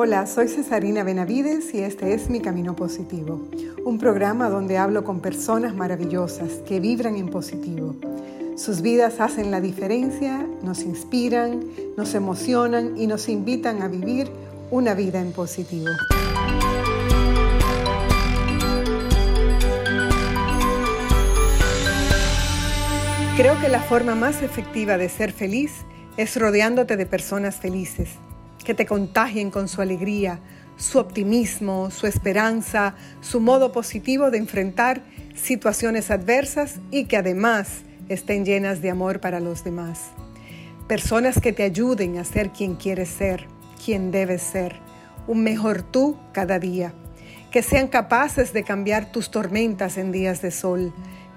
Hola, soy Cesarina Benavides y este es Mi Camino Positivo, un programa donde hablo con personas maravillosas que vibran en positivo. Sus vidas hacen la diferencia, nos inspiran, nos emocionan y nos invitan a vivir una vida en positivo. Creo que la forma más efectiva de ser feliz es rodeándote de personas felices que te contagien con su alegría, su optimismo, su esperanza, su modo positivo de enfrentar situaciones adversas y que además estén llenas de amor para los demás. Personas que te ayuden a ser quien quieres ser, quien debes ser, un mejor tú cada día. Que sean capaces de cambiar tus tormentas en días de sol,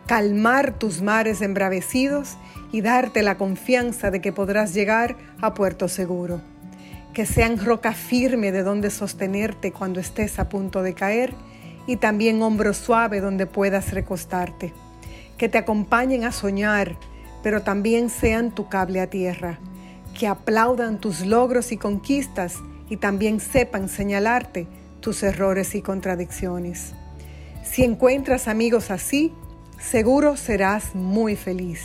calmar tus mares embravecidos y darte la confianza de que podrás llegar a puerto seguro que sean roca firme de donde sostenerte cuando estés a punto de caer y también hombro suave donde puedas recostarte. Que te acompañen a soñar, pero también sean tu cable a tierra. Que aplaudan tus logros y conquistas y también sepan señalarte tus errores y contradicciones. Si encuentras amigos así, seguro serás muy feliz.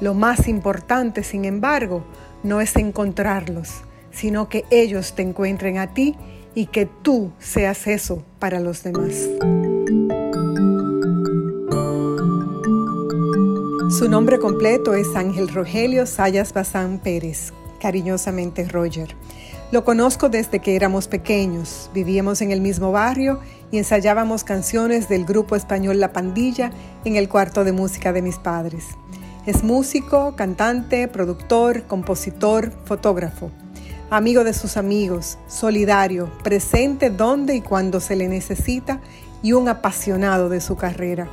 Lo más importante, sin embargo, no es encontrarlos, sino que ellos te encuentren a ti y que tú seas eso para los demás. Su nombre completo es Ángel Rogelio Sayas Bazán Pérez, cariñosamente Roger. Lo conozco desde que éramos pequeños, vivíamos en el mismo barrio y ensayábamos canciones del grupo español La Pandilla en el cuarto de música de mis padres. Es músico, cantante, productor, compositor, fotógrafo amigo de sus amigos, solidario, presente donde y cuando se le necesita y un apasionado de su carrera.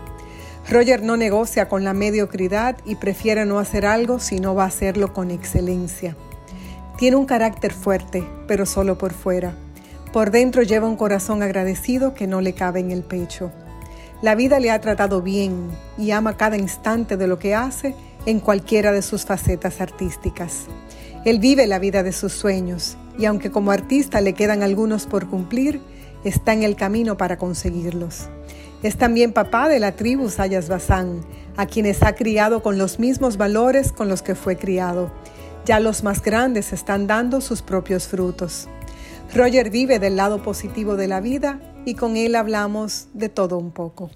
Roger no negocia con la mediocridad y prefiere no hacer algo si no va a hacerlo con excelencia. Tiene un carácter fuerte, pero solo por fuera. Por dentro lleva un corazón agradecido que no le cabe en el pecho. La vida le ha tratado bien y ama cada instante de lo que hace en cualquiera de sus facetas artísticas. Él vive la vida de sus sueños y aunque como artista le quedan algunos por cumplir, está en el camino para conseguirlos. Es también papá de la tribu Sayas Bazán, a quienes ha criado con los mismos valores con los que fue criado. Ya los más grandes están dando sus propios frutos. Roger vive del lado positivo de la vida y con él hablamos de todo un poco.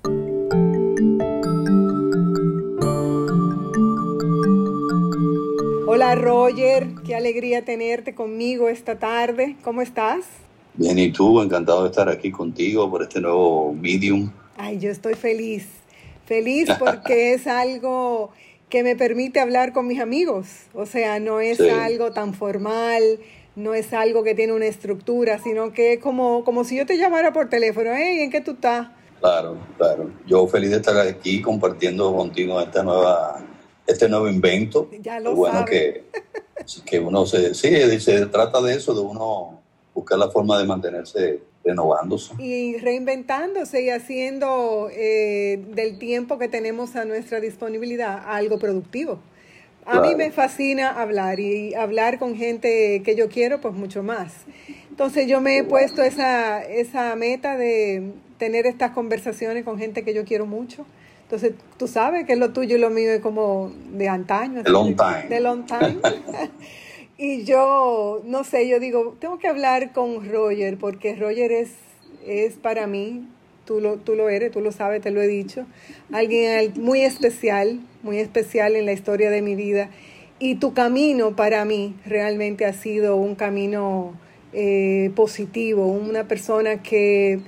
Hola Roger, qué alegría tenerte conmigo esta tarde. ¿Cómo estás? Bien, ¿y tú? Encantado de estar aquí contigo por este nuevo medium. Ay, yo estoy feliz. Feliz porque es algo que me permite hablar con mis amigos. O sea, no es algo tan formal, no es algo que tiene una estructura, sino que es como, como si yo te llamara por teléfono. Hey, ¿en qué tú estás? Claro, claro. Yo feliz de estar aquí compartiendo contigo esta nueva este nuevo invento. Ya lo bueno que, que uno se, sí, se trata de eso, de uno buscar la forma de mantenerse renovándose. Y reinventándose y haciendo eh, del tiempo que tenemos a nuestra disponibilidad algo productivo. A mí me fascina hablar y hablar con gente que yo quiero, pues mucho más. Entonces yo me he puesto esa, esa meta de tener estas conversaciones con gente que yo quiero mucho entonces, tú sabes que lo tuyo y lo mío es como de antaño. De long time. De long time. y yo, no sé, yo digo, tengo que hablar con Roger porque Roger es, es para mí, tú lo, tú lo eres, tú lo sabes, te lo he dicho, alguien muy especial, muy especial en la historia de mi vida. Y tu camino para mí realmente ha sido un camino eh, positivo, una persona que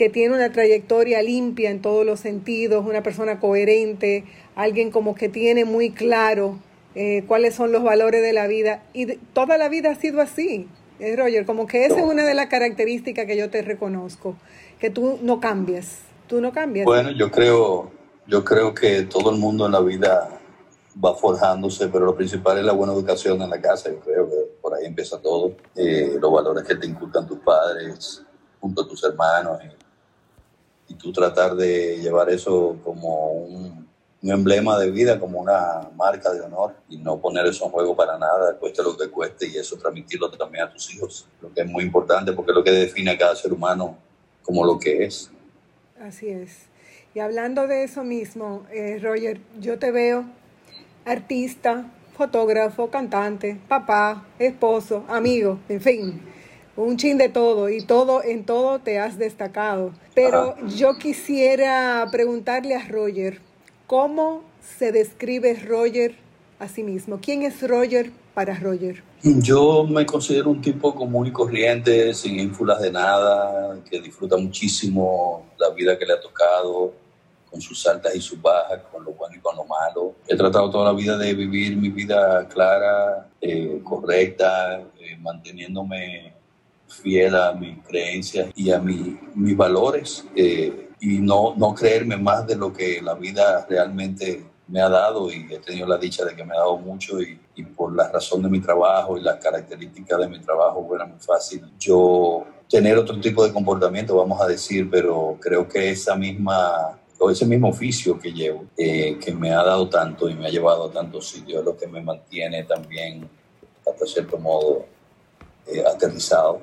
que tiene una trayectoria limpia en todos los sentidos, una persona coherente, alguien como que tiene muy claro eh, cuáles son los valores de la vida. Y toda la vida ha sido así, eh, Roger, como que esa es una de las características que yo te reconozco, que tú no cambias, tú no cambias. Bueno, yo creo, yo creo que todo el mundo en la vida va forjándose, pero lo principal es la buena educación en la casa, yo creo que por ahí empieza todo, eh, los valores que te inculcan tus padres junto a tus hermanos y tú tratar de llevar eso como un, un emblema de vida, como una marca de honor y no poner eso en juego para nada, cueste lo que cueste y eso transmitirlo también a tus hijos, lo que es muy importante porque es lo que define a cada ser humano como lo que es. Así es. Y hablando de eso mismo, eh, Roger, yo te veo artista, fotógrafo, cantante, papá, esposo, amigo, en fin, un chin de todo y todo en todo te has destacado. Pero yo quisiera preguntarle a Roger, ¿cómo se describe Roger a sí mismo? ¿Quién es Roger para Roger? Yo me considero un tipo común y corriente, sin ínfulas de nada, que disfruta muchísimo la vida que le ha tocado, con sus altas y sus bajas, con lo bueno y con lo malo. He tratado toda la vida de vivir mi vida clara, eh, correcta, eh, manteniéndome fiel a mis creencias y a mis valores eh, y no, no creerme más de lo que la vida realmente me ha dado y he tenido la dicha de que me ha dado mucho y, por la razón de mi trabajo y las características de mi trabajo era muy fácil. Yo tener otro tipo de comportamiento, vamos a decir, pero creo que esa misma o ese mismo oficio que llevo, eh, que me ha dado tanto y me ha llevado a tantos sitios, es lo que me mantiene también, hasta cierto modo, eh, aterrizado,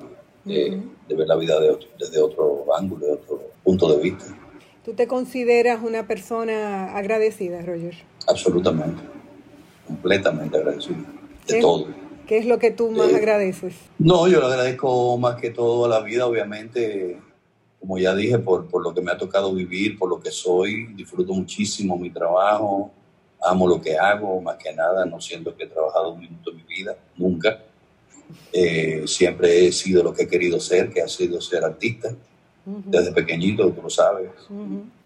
eh, de ver la vida de desde otro ángulo, de otro punto de vista. ¿Tú te consideras una persona agradecida, Roger? Absolutamente, completamente agradecido, de todo. ¿Qué es lo que tú más agradeces? No, yo le agradezco más que todo a la vida, obviamente, como ya dije, por, por lo que me ha tocado vivir, por lo que soy, disfruto muchísimo mi trabajo, amo lo que hago, más que nada, no siento que he trabajado un minuto en mi vida, nunca. Eh, siempre he sido lo que he querido ser, que ha sido ser artista, desde pequeñito, tú lo sabes.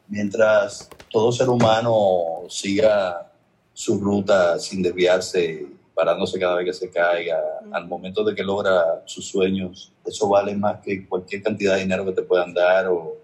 Mientras todo ser humano siga su ruta sin desviarse parándose cada vez que se caiga, al momento de que logra sus sueños, eso vale más que cualquier cantidad de dinero que te puedan dar o,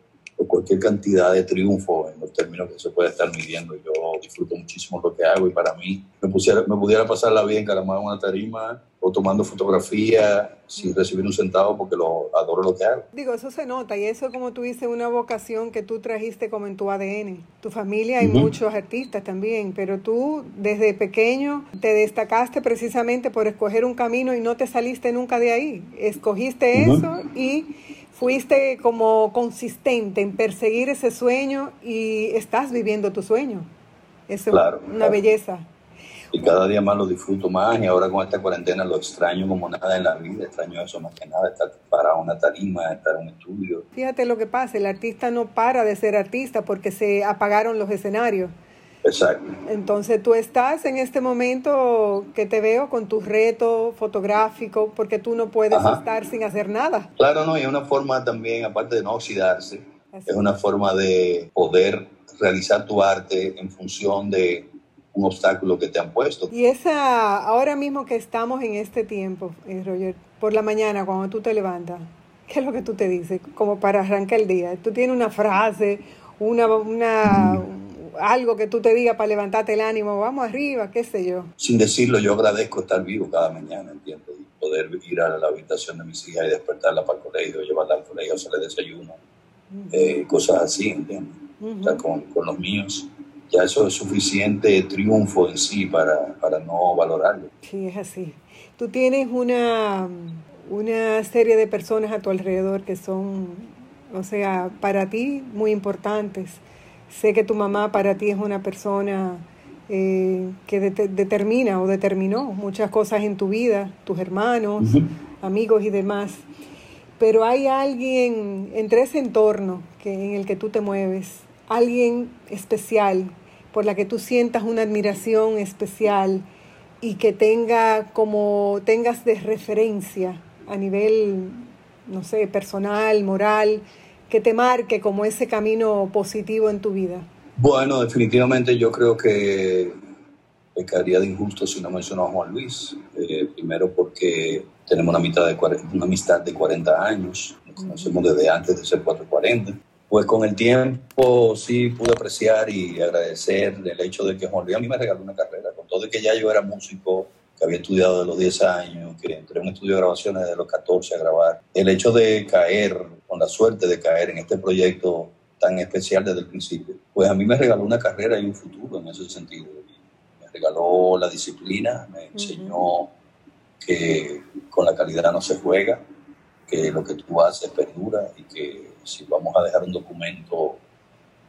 cualquier cantidad de triunfo en los términos que se puede estar midiendo. Yo disfruto muchísimo lo que hago y para mí me, pusiera, me pudiera pasar la vida encaramado en una tarima o tomando fotografía sin recibir un centavo porque lo adoro lo que hago. Digo, eso se nota y eso como tú dices, una vocación que tú trajiste como en tu ADN. Tu familia hay muchos artistas también, pero tú desde pequeño te destacaste precisamente por escoger un camino y no te saliste nunca de ahí. Escogiste eso y fuiste como consistente en perseguir ese sueño y estás viviendo tu sueño. Eso es una belleza y cada día más lo disfruto más y ahora con esta cuarentena lo extraño como nada en la vida, extraño eso más que nada, estar para una tarima, estar en un estudio. Fíjate lo que pasa, el artista no para de ser artista porque se apagaron los escenarios. Exacto. Entonces tú estás en este momento que te veo con tu reto fotográfico porque tú no puedes estar sin hacer nada. Claro, no, y es una forma también, aparte de no oxidarse, es una forma de poder realizar tu arte en función de un obstáculo que te han puesto. Y esa, ahora mismo que estamos en este tiempo, eh, Roger, por la mañana cuando tú te levantas, ¿qué es lo que tú te dices? Como para arrancar el día. Tú tienes una frase, una, una, algo que tú te digas para levantarte el ánimo, vamos arriba, qué sé yo. Sin decirlo, yo agradezco estar vivo cada mañana, ¿entiendes? Y poder ir a la habitación de mis hijas y despertarla para el colegio, llevarla al colegio, hacerle desayuno, eh, cosas así, ¿entiendes? con, con los míos ya eso es suficiente triunfo en sí para, para no valorarlo. Sí, es así. Tú tienes una, una serie de personas a tu alrededor que son, o sea, para ti muy importantes. Sé que tu mamá para ti es una persona eh, que determina o determinó muchas cosas en tu vida, tus hermanos, amigos y demás. Pero hay alguien entre ese entorno que, en el que tú te mueves, alguien especial por la que tú sientas una admiración especial y que tenga como tengas de referencia a nivel no sé, personal, moral, que te marque como ese camino positivo en tu vida? Bueno, definitivamente yo creo que pecaría de injusto si no menciono a Juan Luis. Eh, primero porque tenemos una, mitad de una amistad de 40 años, nos conocemos desde antes de ser 440 pues con el tiempo sí pude apreciar y agradecer el hecho de que Juan Luis a mí me regaló una carrera, con todo de que ya yo era músico, que había estudiado de los 10 años, que entré en un estudio de grabaciones de los 14 a grabar. El hecho de caer, con la suerte de caer en este proyecto tan especial desde el principio. Pues a mí me regaló una carrera y un futuro en ese sentido. Me regaló la disciplina, me enseñó que con la calidad no se juega, que lo que tú haces perdura y que si vamos a dejar un documento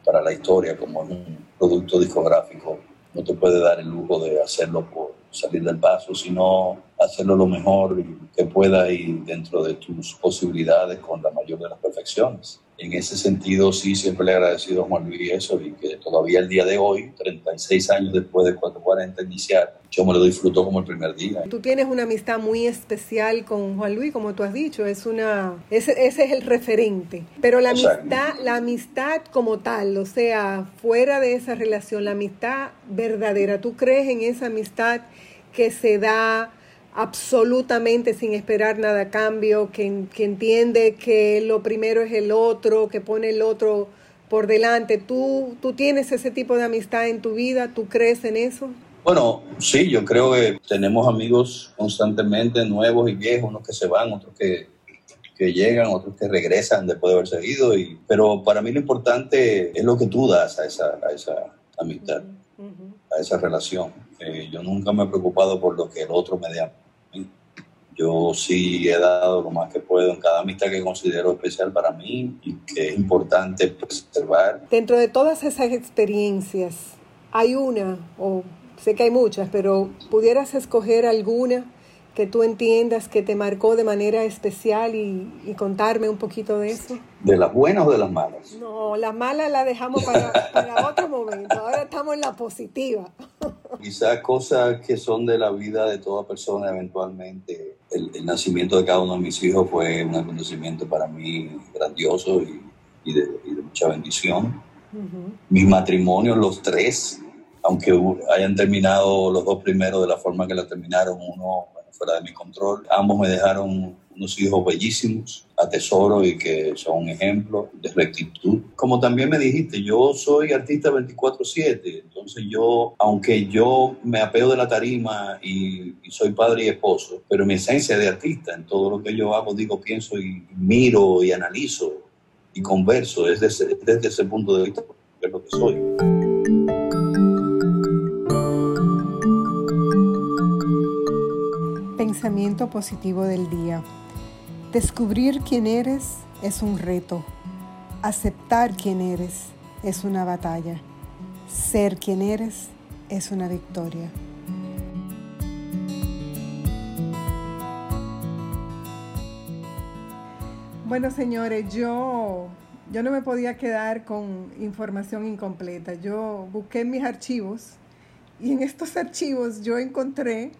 para la historia como un producto discográfico, no te puede dar el lujo de hacerlo por salir del paso, sino hacerlo lo mejor que pueda y dentro de tus posibilidades con la mayor de las perfecciones en ese sentido sí siempre le he agradecido a Juan Luis eso y que todavía el día de hoy, 36 años después de 440 iniciar, yo me lo disfruto como el primer día. Tú tienes una amistad muy especial con Juan Luis, como tú has dicho, es una, ese, ese es el referente. Pero la amistad, la amistad como tal, o sea, fuera de esa relación, la amistad verdadera, ¿tú crees en esa amistad que se da absolutamente sin esperar nada a cambio, que, que, entiende que lo primero es el otro, que pone el otro por delante. ¿Tú, ¿Tú tienes ese tipo de amistad en tu vida? ¿Tú crees en eso? Bueno, sí, yo creo que tenemos amigos constantemente, nuevos y viejos, unos que se van, otros que, que llegan, otros que regresan después de haber seguido. Y, pero para mí lo importante es lo que tú das a esa, a esa amistad, a esa relación. Eh, yo nunca me he preocupado por lo que el otro me dé yo sí he dado lo más que puedo en cada amistad que considero especial para mí y que es importante preservar. Dentro de todas esas experiencias, ¿hay una, o sé que hay muchas, pero pudieras escoger alguna que tú entiendas que te marcó de manera especial y, contarme un poquito de eso? ¿De las buenas o de las malas? No, las malas las dejamos para, para otro momento. Ahora estamos en la positiva. Quizás cosas que son de la vida de toda persona eventualmente. El, nacimiento de cada uno de mis hijos fue un acontecimiento para mí grandioso y, de, mucha bendición. Mis matrimonios, los tres, aunque hayan terminado los dos primeros de la forma que la terminaron, uno fuera de mi control. Ambos me dejaron unos hijos bellísimos, atesoro y que son ejemplo de rectitud. Como también me dijiste, yo soy artista 24/7, entonces yo, aunque yo me apeo de la tarima y, soy padre y esposo, pero mi esencia de artista, en todo lo que yo hago, digo, pienso y miro y analizo y converso desde ese, desde ese punto de vista, que es lo que soy. Pensamiento positivo del día. Descubrir quién eres es un reto. Aceptar quién eres es una batalla. Ser quien eres es una victoria. Bueno, señores, yo, yo no me podía quedar con información incompleta. Yo busqué en mis archivos y en estos archivos yo encontré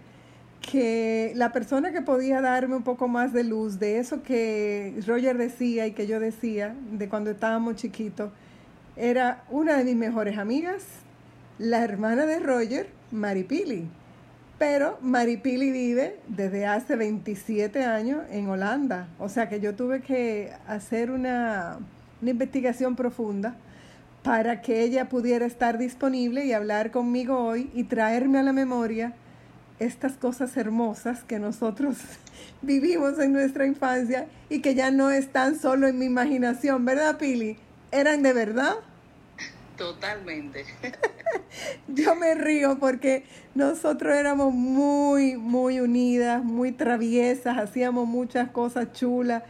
que la persona que podía darme un poco más de luz de eso que Roger decía y que yo decía de cuando estábamos chiquitos, era una de mis mejores amigas, la hermana de Roger, Maripili. Pero Maripili vive desde hace 27 años en Holanda. O sea que yo tuve que hacer una, una investigación profunda para que ella pudiera estar disponible y hablar conmigo hoy y traerme a la memoria estas cosas hermosas que nosotros vivimos en nuestra infancia y que ya no están solo en mi imaginación, ¿verdad, Pili? ¿Eran de verdad? Totalmente. Yo me río porque nosotros éramos muy, muy unidas, muy traviesas, hacíamos muchas cosas chulas.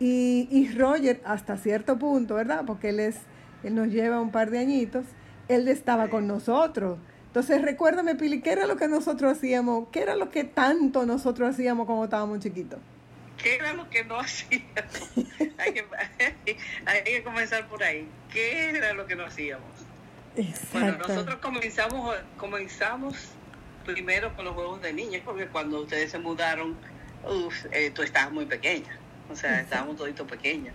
Y, y Roger, hasta cierto punto, ¿verdad? Porque él, es, él nos lleva un par de añitos, él estaba con nosotros. Entonces, recuérdame, Pili, ¿qué era lo que nosotros hacíamos? ¿Qué era lo que tanto nosotros hacíamos cuando estábamos chiquitos? ¿Qué era lo que no hacíamos? hay, que, hay que comenzar por ahí. ¿Qué era lo que no hacíamos? Bueno, nosotros comenzamos, comenzamos primero con los juegos de niños, porque cuando ustedes se mudaron, uf, eh, tú estabas muy pequeña. O sea, estábamos toditos pequeños.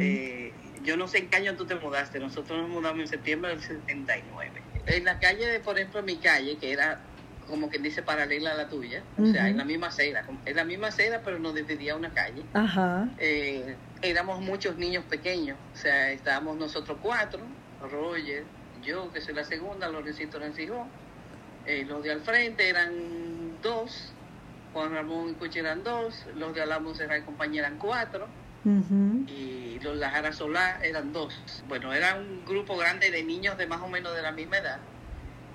eh, yo no sé en qué año tú te mudaste. Nosotros nos mudamos en septiembre del 79 en la calle de, por ejemplo, mi calle, que era como quien dice paralela a la tuya, o sea, en la misma acera, en la misma acera, pero nos dividía una calle. Ajá. Eh, éramos muchos niños pequeños, o sea, estábamos nosotros cuatro, Roger, yo, que soy la segunda, Lorencito Rancijo, eh, los de al frente eran dos, Juan Ramón y Cuchi eran dos, los de Alamo Serra y compañía eran cuatro, y los Lajara Solar eran dos. Bueno, era un grupo grande de niños de más o menos de la misma edad,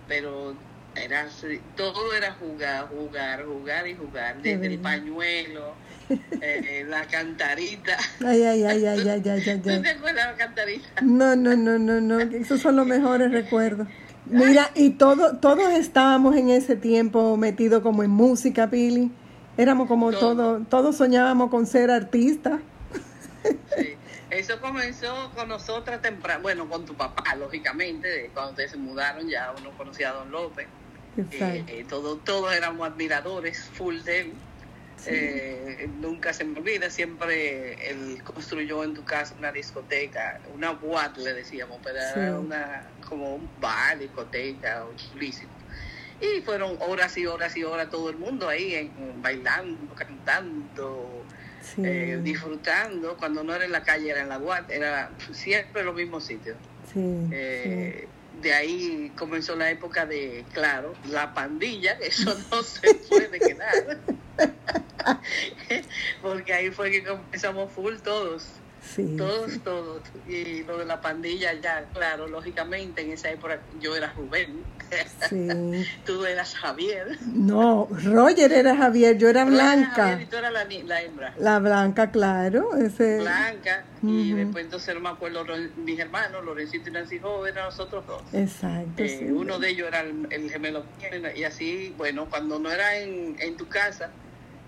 pero era todo era jugar, jugar, jugar y jugar, desde el pañuelo, eh, la cantarita. Ay, ay, ay, ay, ay, ay, ay. ¿Tú te acuerdas de la cantarita? No, no, no, no, no, esos son los mejores recuerdos. Mira, y todo, todos estábamos en ese tiempo metidos como en música, Pili. Éramos como todos, todos soñábamos con ser artistas. Sí. Eso comenzó con nosotras temprano, bueno, con tu papá, lógicamente, cuando ustedes se mudaron ya uno conocía a Don López. Eh, eh, todos éramos admiradores, full de él. Eh, nunca se me olvida, siempre él construyó en tu casa una discoteca, una boate le decíamos, pero era una, como un bar, discoteca, chulísimo. Y fueron horas y horas y horas todo el mundo ahí, en, bailando, cantando, eh, disfrutando. Cuando no era en la calle, era en la boate, era siempre los mismos sitios. Eh, de ahí comenzó la época de, claro, la pandilla, eso no se puede quedar. Porque ahí fue que comenzamos full todos. Todos, todos. Y lo de la pandilla ya, claro, lógicamente en esa época yo era Rubén. tú eras Javier. No, Roger era Javier, yo era Blanca. y tú eras la, la, hembra. La Blanca, claro. Ese... Blanca. Y después entonces no me acuerdo, mis hermanos, Lorencito y Nancy Joven, eran nosotros dos. Exacto. Eh, uno de ellos era el, gemelo. Y así, bueno, cuando no era en, en tu casa,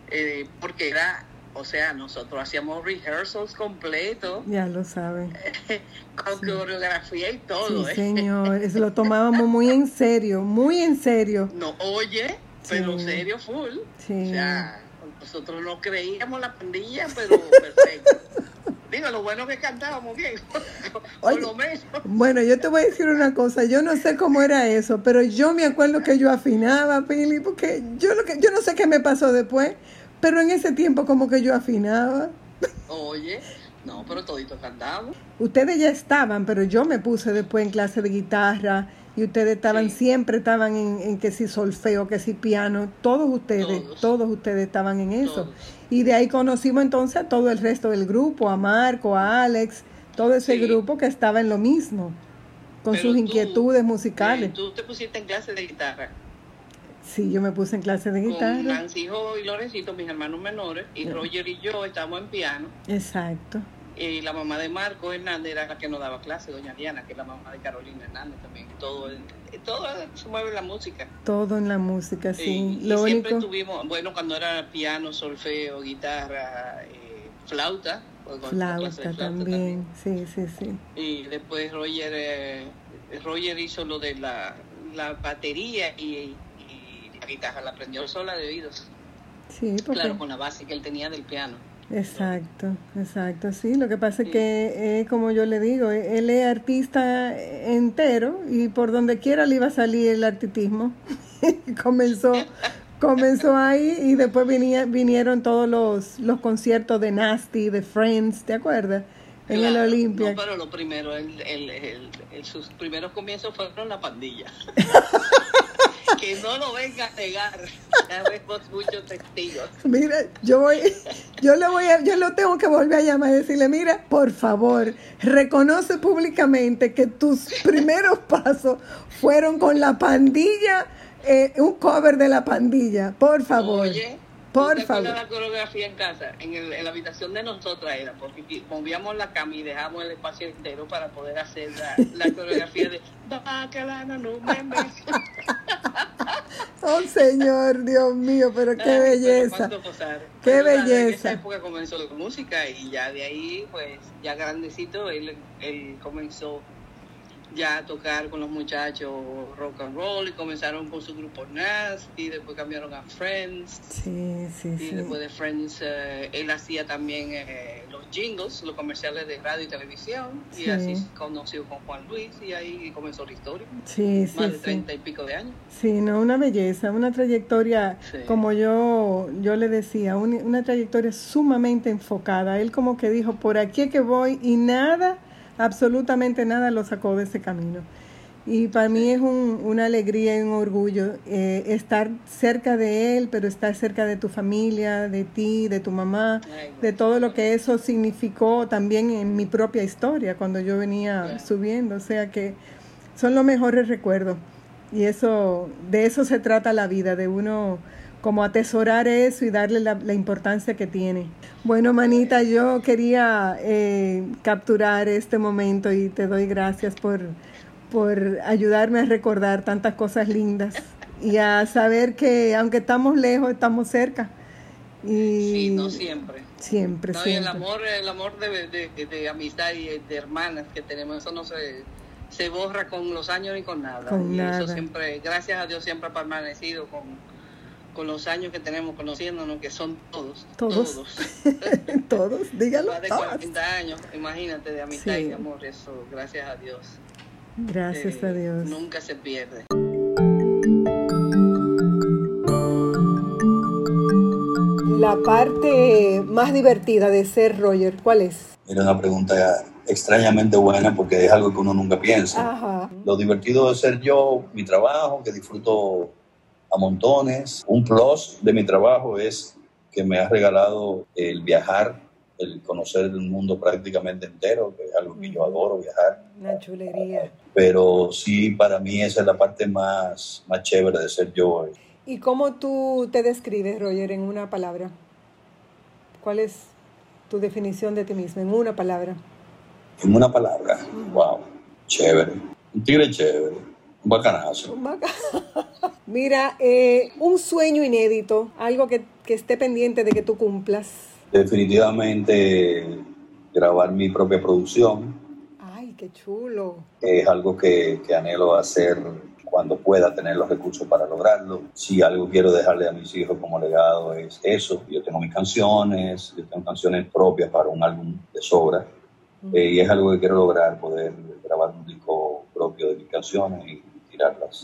eh, porque era, o sea, nosotros hacíamos rehearsals completos. Ya lo saben. con coreografía y todo. Sí, ¿eh? señor, eso lo tomábamos muy en serio, muy en serio. No, oye, pero serio full. O sea, nosotros no creíamos la pandilla, pero perfecto. Digo, lo bueno que cantábamos bien, por lo menos. Bueno, yo te voy a decir una cosa, yo no sé cómo era eso, pero yo me acuerdo que yo afinaba, Pili, porque yo, lo que, yo no sé qué me pasó después, pero en ese tiempo como que yo afinaba. Oye, no, pero todito cantamos. Ustedes ya estaban, pero yo me puse después en clase de guitarra y ustedes estaban siempre estaban en, que si solfeo, que si piano, todos ustedes, todos, ustedes estaban en eso. Y de ahí conocimos entonces a todo el resto del grupo, a Marco, a Alex, todo ese grupo que estaba en lo mismo, con sus inquietudes musicales. ¿Tú te pusiste en clase de guitarra? Sí, yo me puse en clase de guitarra. Con Nancy y Lorencito, mis hermanos menores, y Roger y yo estamos en piano. Exacto. Y la mamá de Marco Hernández era la que nos daba clase, doña Diana, que es la mamá de Carolina Hernández también. Todo, todo se mueve en la música. Todo en la música, sí. y siempre tuvimos, bueno, cuando era piano, solfeo, guitarra, eh, flauta. Flauta, también. sí, sí, sí. Y después Roger, eh, Roger hizo lo de la, la batería y la guitarra la aprendió sola de oídos. Sí, Claro, con la base que él tenía del piano. Exacto, exacto, sí. Lo que pasa es que, eh, como yo le digo, eh, él es artista entero y por donde quiera le iba a salir el artismo. comenzó, comenzó ahí y después vinieron todos los, los conciertos de Nasty, de Friends, ¿te acuerdas? En el Olimpia. No, pero lo primero, el, el, sus primeros comienzos fueron la pandilla. que no lo venga a negar. Ya vemos muchos testigos. Mira, yo voy, yo le voy a, yo lo tengo que volver a llamar y decirle, mira, por favor, reconoce públicamente que tus primeros pasos fueron con la pandilla, eh, un cover de la pandilla, por favor. Oye, por favor. la coreografía en casa? En, el, en, la habitación de nosotras era, porque movíamos la cama y dejamos el espacio entero para poder hacer la, la coreografía de Bacalana, no me Oh Señor, Dios mío, pero qué belleza. Qué belleza. En esa época comenzó la música y ya de ahí, pues, ya grandecito, él, él comenzó ya a tocar con los muchachos rock and roll y comenzaron con su grupo Nasty, después cambiaron a Friends. Sí, sí, y después de Friends eh, él hacía también eh, los jingles, los comerciales de radio y televisión y así se conoció con Juan Luis y ahí comenzó la historia. Sí, Más de treinta y pico de años. Sí, no, una belleza, una trayectoria, como yo, yo le decía, una trayectoria sumamente enfocada. Él como que dijo, por aquí es que voy y nada absolutamente nada lo sacó de ese camino. Y para mí es un, una alegría y un orgullo eh, estar cerca de él, pero estar cerca de tu familia, de ti, de tu mamá, de todo lo que eso significó también en mi propia historia cuando yo venía subiendo. O sea que son los mejores recuerdos. Y eso, de eso se trata la vida, de uno como atesorar eso y darle la, importancia que tiene. Bueno, manita, yo quería eh, capturar este momento y te doy gracias por por ayudarme a recordar tantas cosas lindas y a saber que aunque estamos lejos, estamos cerca. Y sí, no siempre. Siempre, siempre. el amor, el amor de, de, amistad y de hermanas que tenemos, eso no se, se borra con los años ni con nada. Con nada. eso siempre, gracias a Dios, siempre ha permanecido con, con los años que tenemos conociéndonos, que son todos. Todos. Todos, todos dígalo. Más de 40 años, imagínate, de amistad y de amor, eso, gracias a Dios. Gracias a eh, Dios. Nunca se pierde. La parte más divertida de ser Roger, ¿cuál es? Era una pregunta extrañamente buena porque es algo que uno nunca piensa. Lo divertido de ser yo, mi trabajo, que disfruto a montones. Un plus de mi trabajo es que me ha regalado el viajar el conocer el mundo prácticamente entero, que es algo que yo adoro, viajar. Una chulería. Pero sí, para mí esa es la parte más, más chévere de ser yo. ¿Y cómo tú te describes, Roger, en una palabra? ¿Cuál es tu definición de ti mismo, en una palabra? En una palabra, wow, chévere. Un tigre chévere, un bacanazo. Un Mira, eh, un sueño inédito, algo que, que esté pendiente de que tú cumplas definitivamente grabar mi propia producción. Ay, qué chulo. Es algo que, que, anhelo hacer cuando pueda tener los recursos para lograrlo. Si algo quiero dejarle a mis hijos como legado es eso. Yo tengo mis canciones, yo tengo canciones propias para un álbum de sobra. Eh, y es algo que quiero lograr, poder grabar un disco propio de mis canciones y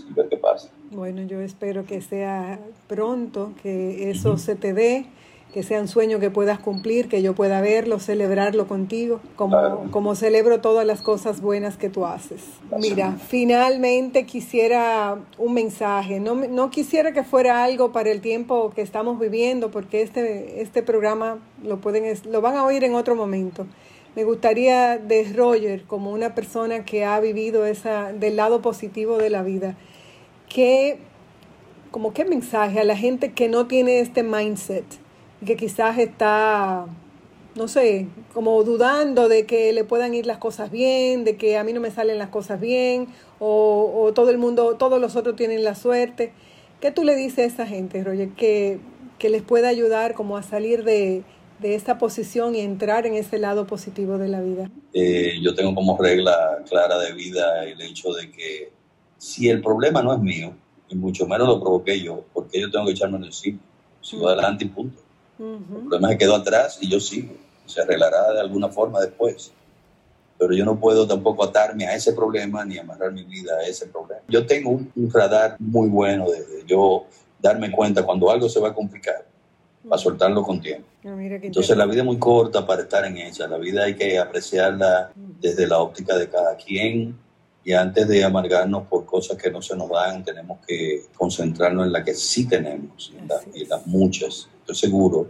y ver qué pasa. Bueno, yo espero que sea pronto, que eso se te dé que sea un sueño que puedas cumplir, que yo pueda verlo, celebrarlo contigo, como, como celebro todas las cosas buenas que tú haces. Mira, finalmente quisiera un mensaje, no, no quisiera que fuera algo para el tiempo que estamos viviendo, porque este, este programa lo, pueden, lo van a oír en otro momento. Me gustaría de Roger, como una persona que ha vivido esa, del lado positivo de la vida, que, como qué mensaje a la gente que no tiene este mindset, que quizás está, no sé, como dudando de que le puedan ir las cosas bien, de que a mí no me salen las cosas bien, o, todo el mundo, todos los otros tienen la suerte. ¿Qué tú le dices a esa gente, Roger, que, que les pueda ayudar como a salir de, de esta posición y entrar en ese lado positivo de la vida? Eh, yo tengo como regla clara de vida el hecho de que si el problema no es mío, y mucho menos lo provoqué yo, porque yo tengo que echarme en el encima. Sigo adelante y punto. El problema se quedó atrás y yo sigo. Se arreglará de alguna forma después. Pero yo no puedo tampoco atarme a ese problema ni amarrar mi vida a ese problema. Yo tengo un, radar muy bueno de, yo darme cuenta cuando algo se va a complicar, para soltarlo con tiempo. Ah, Entonces la vida es muy corta para estar en ella. La vida hay que apreciarla desde la óptica de cada quien y antes de amargarnos por cosas que no se nos dan, tenemos que concentrarnos en la que sí tenemos y, las muchas. Estoy seguro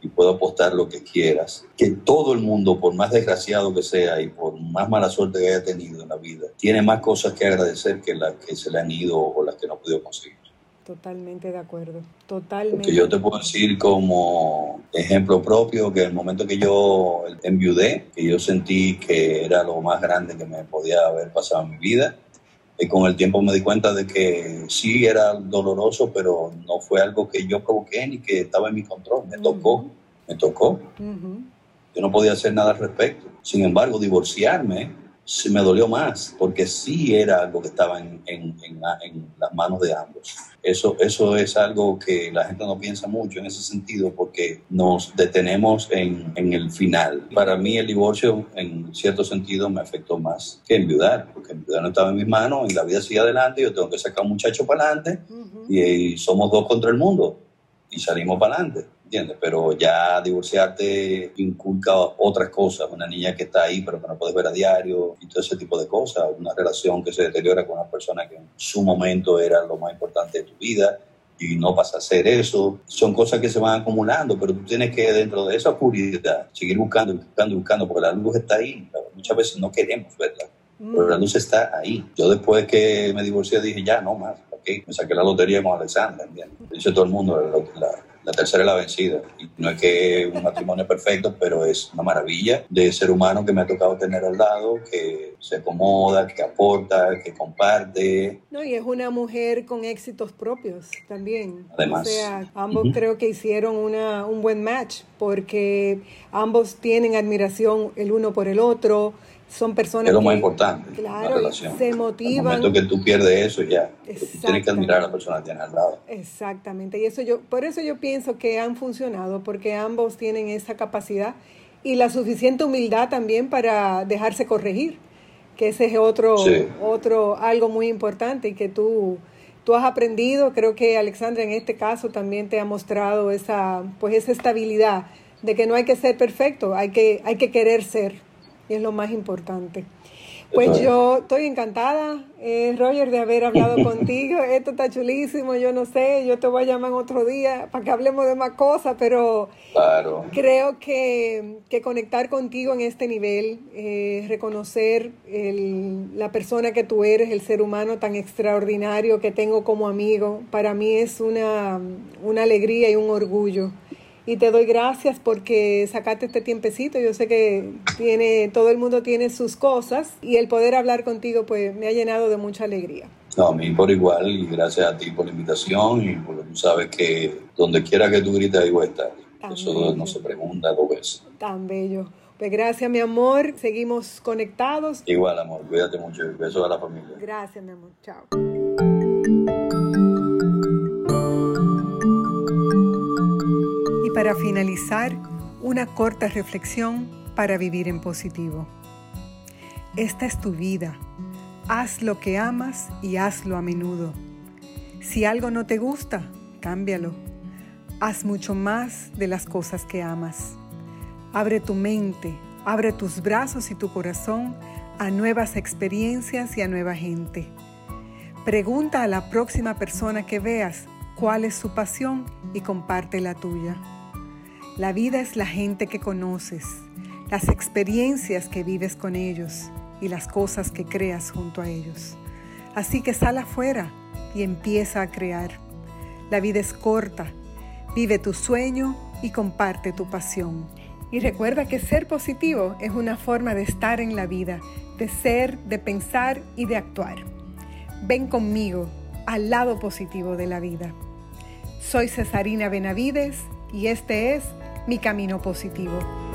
y puedo apostar lo que quieras, que todo el mundo, por más desgraciado que sea y por más mala suerte que haya tenido en la vida, tiene más cosas que agradecer que las que se le han ido o las que no podido conseguir. Totalmente de acuerdo, totalmente. Porque yo te puedo decir como ejemplo propio que el momento que yo enviudé, que yo sentí que era lo más grande que me podía haber pasado en mi vida, y con el tiempo me di cuenta de que sí era doloroso, pero no fue algo que yo provoqué ni que estaba en mi control, me tocó, me tocó. Yo no podía hacer nada al respecto. Sin embargo, divorciarme se me dolió más, porque sí era algo que estaba en, en, en, las manos de ambos. Eso, eso es algo que la gente no piensa mucho en ese sentido, porque nos detenemos en, el final. Para mí el divorcio, en cierto sentido, me afectó más que enviudar, porque enviudar no estaba en mis manos y la vida sigue adelante, yo tengo que sacar un muchacho para adelante y, somos dos contra el mundo y salimos para adelante. ¿Entiendes? Pero ya divorciarte inculca otras cosas, una niña que está ahí pero que no puedes ver a diario y todo ese tipo de cosas, una relación que se deteriora con una persona que en su momento era lo más importante de tu vida y no pasa a ser eso. Son cosas que se van acumulando, pero tú tienes que dentro de esa oscuridad seguir buscando, buscando, buscando, porque la luz está ahí. Muchas veces no queremos verla, pero la luz está ahí. Yo después que me divorcié dije, ya, no más, me saqué la lotería con Alexandra, Dice todo el mundo, la tercera es la vencida. Y no es que un matrimonio perfecto, pero es una maravilla de ser humano que me ha tocado tener al lado, que se acomoda, que aporta, que comparte. No, y es una mujer con éxitos propios también. Además. O sea, ambos creo que hicieron una, un buen match porque ambos tienen admiración el uno por el otro son personas es lo que, más importante claro, relación. se motivan. En el momento que tú pierdes eso ya, tienes que admirar a la persona que tienes al lado. Exactamente, y eso yo, por eso yo pienso que han funcionado, porque ambos tienen esa capacidad y la suficiente humildad también para dejarse corregir, que ese es otro, otro algo muy importante y que tú, tú has aprendido, creo que Alexandra en este caso también te ha mostrado esa, pues esa estabilidad de que no hay que ser perfecto, hay que, hay que querer ser y es lo más importante. Pues yo estoy encantada, eh, Roger, de haber hablado contigo. Esto está chulísimo, yo no sé, yo te voy a llamar otro día para que hablemos de más cosas, pero creo que, conectar contigo en este nivel, eh, reconocer la persona que tú eres, el ser humano tan extraordinario que tengo como amigo, para mí es una, una alegría y un orgullo y te doy gracias porque sacaste este tiempecito. Yo sé que tiene, todo el mundo tiene sus cosas y el poder hablar contigo pues me ha llenado de mucha alegría. No, a mí por igual y gracias a ti por la invitación y porque tú sabes que donde quiera que tú grites ahí voy a estar. Eso no se pregunta dos veces. Tan bello. Pues gracias, mi amor. Seguimos conectados. Igual, amor. Cuídate mucho. Besos a la familia. Gracias, mi amor. Chao. Para finalizar, una corta reflexión para vivir en positivo. Esta es tu vida. Haz lo que amas y hazlo a menudo. Si algo no te gusta, cámbialo. Haz mucho más de las cosas que amas. Abre tu mente, abre tus brazos y tu corazón a nuevas experiencias y a nueva gente. Pregunta a la próxima persona que veas cuál es su pasión y comparte la tuya. La vida es la gente que conoces, las experiencias que vives con ellos y las cosas que creas junto a ellos. Así que sal afuera y empieza a crear. La vida es corta, vive tu sueño y comparte tu pasión. Y recuerda que ser positivo es una forma de estar en la vida, de ser, de pensar y de actuar. Ven conmigo al lado positivo de la vida. Soy Cesarina Benavides y este es mi camino positivo.